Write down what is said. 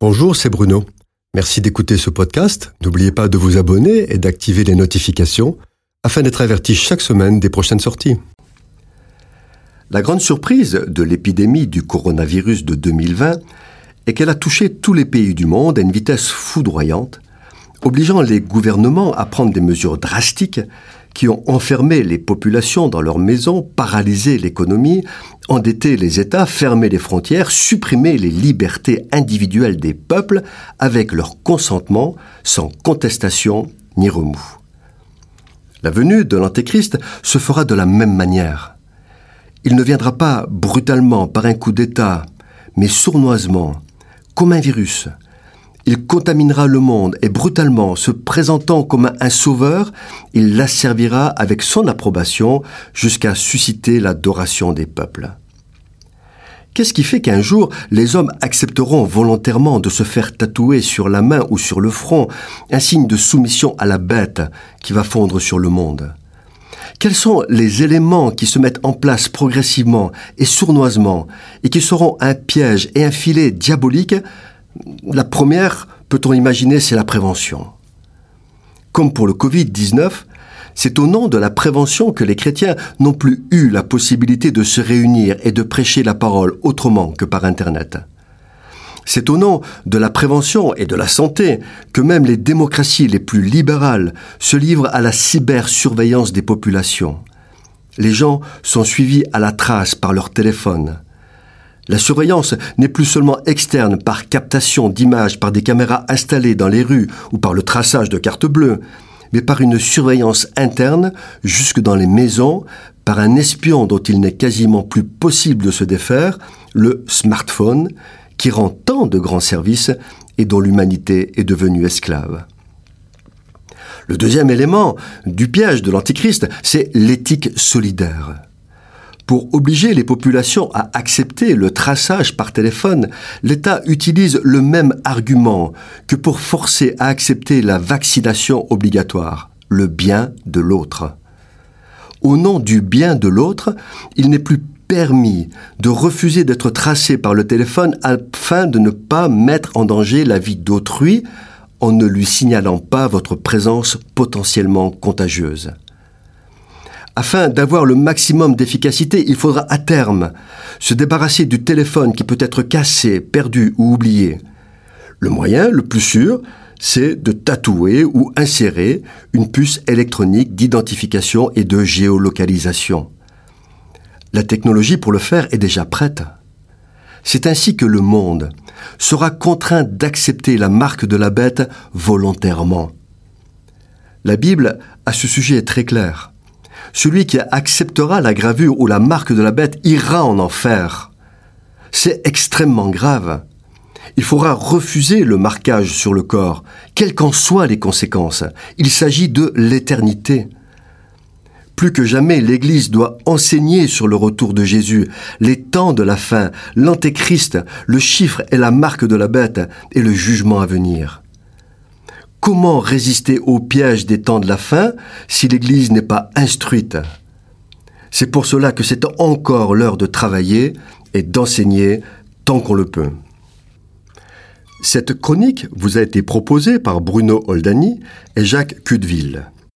Bonjour, c'est Bruno. Merci d'écouter ce podcast. N'oubliez pas de vous abonner et d'activer les notifications afin d'être averti chaque semaine des prochaines sorties. La grande surprise de l'épidémie du coronavirus de 2020 est qu'elle a touché tous les pays du monde à une vitesse foudroyante, obligeant les gouvernements à prendre des mesures drastiques qui ont enfermé les populations dans leurs maisons, paralysé l'économie, endetté les États, fermé les frontières, supprimé les libertés individuelles des peuples avec leur consentement, sans contestation ni remous. La venue de l'Antéchrist se fera de la même manière. Il ne viendra pas brutalement par un coup d'État, mais sournoisement, comme un virus, il contaminera le monde et brutalement, se présentant comme un sauveur, il l'asservira avec son approbation jusqu'à susciter l'adoration des peuples. Qu'est-ce qui fait qu'un jour les hommes accepteront volontairement de se faire tatouer sur la main ou sur le front un signe de soumission à la bête qui va fondre sur le monde? Quels sont les éléments qui se mettent en place progressivement et sournoisement et qui seront un piège et un filet diabolique la première, peut-on imaginer, c'est la prévention. Comme pour le Covid-19, c'est au nom de la prévention que les chrétiens n'ont plus eu la possibilité de se réunir et de prêcher la parole autrement que par Internet. C'est au nom de la prévention et de la santé que même les démocraties les plus libérales se livrent à la cybersurveillance des populations. Les gens sont suivis à la trace par leur téléphone. La surveillance n'est plus seulement externe par captation d'images par des caméras installées dans les rues ou par le traçage de cartes bleues, mais par une surveillance interne jusque dans les maisons, par un espion dont il n'est quasiment plus possible de se défaire, le smartphone, qui rend tant de grands services et dont l'humanité est devenue esclave. Le deuxième élément du piège de l'Antichrist, c'est l'éthique solidaire. Pour obliger les populations à accepter le traçage par téléphone, l'État utilise le même argument que pour forcer à accepter la vaccination obligatoire, le bien de l'autre. Au nom du bien de l'autre, il n'est plus permis de refuser d'être tracé par le téléphone afin de ne pas mettre en danger la vie d'autrui en ne lui signalant pas votre présence potentiellement contagieuse. Afin d'avoir le maximum d'efficacité, il faudra à terme se débarrasser du téléphone qui peut être cassé, perdu ou oublié. Le moyen le plus sûr, c'est de tatouer ou insérer une puce électronique d'identification et de géolocalisation. La technologie pour le faire est déjà prête. C'est ainsi que le monde sera contraint d'accepter la marque de la bête volontairement. La Bible à ce sujet est très claire. Celui qui acceptera la gravure ou la marque de la bête ira en enfer. C'est extrêmement grave. Il faudra refuser le marquage sur le corps, quelles qu'en soient les conséquences. Il s'agit de l'éternité. Plus que jamais, l'Église doit enseigner sur le retour de Jésus, les temps de la fin, l'antéchrist, le chiffre et la marque de la bête et le jugement à venir. Comment résister au piège des temps de la fin si l'Église n'est pas instruite? C'est pour cela que c'est encore l'heure de travailler et d'enseigner tant qu'on le peut. Cette chronique vous a été proposée par Bruno Oldani et Jacques Cudeville.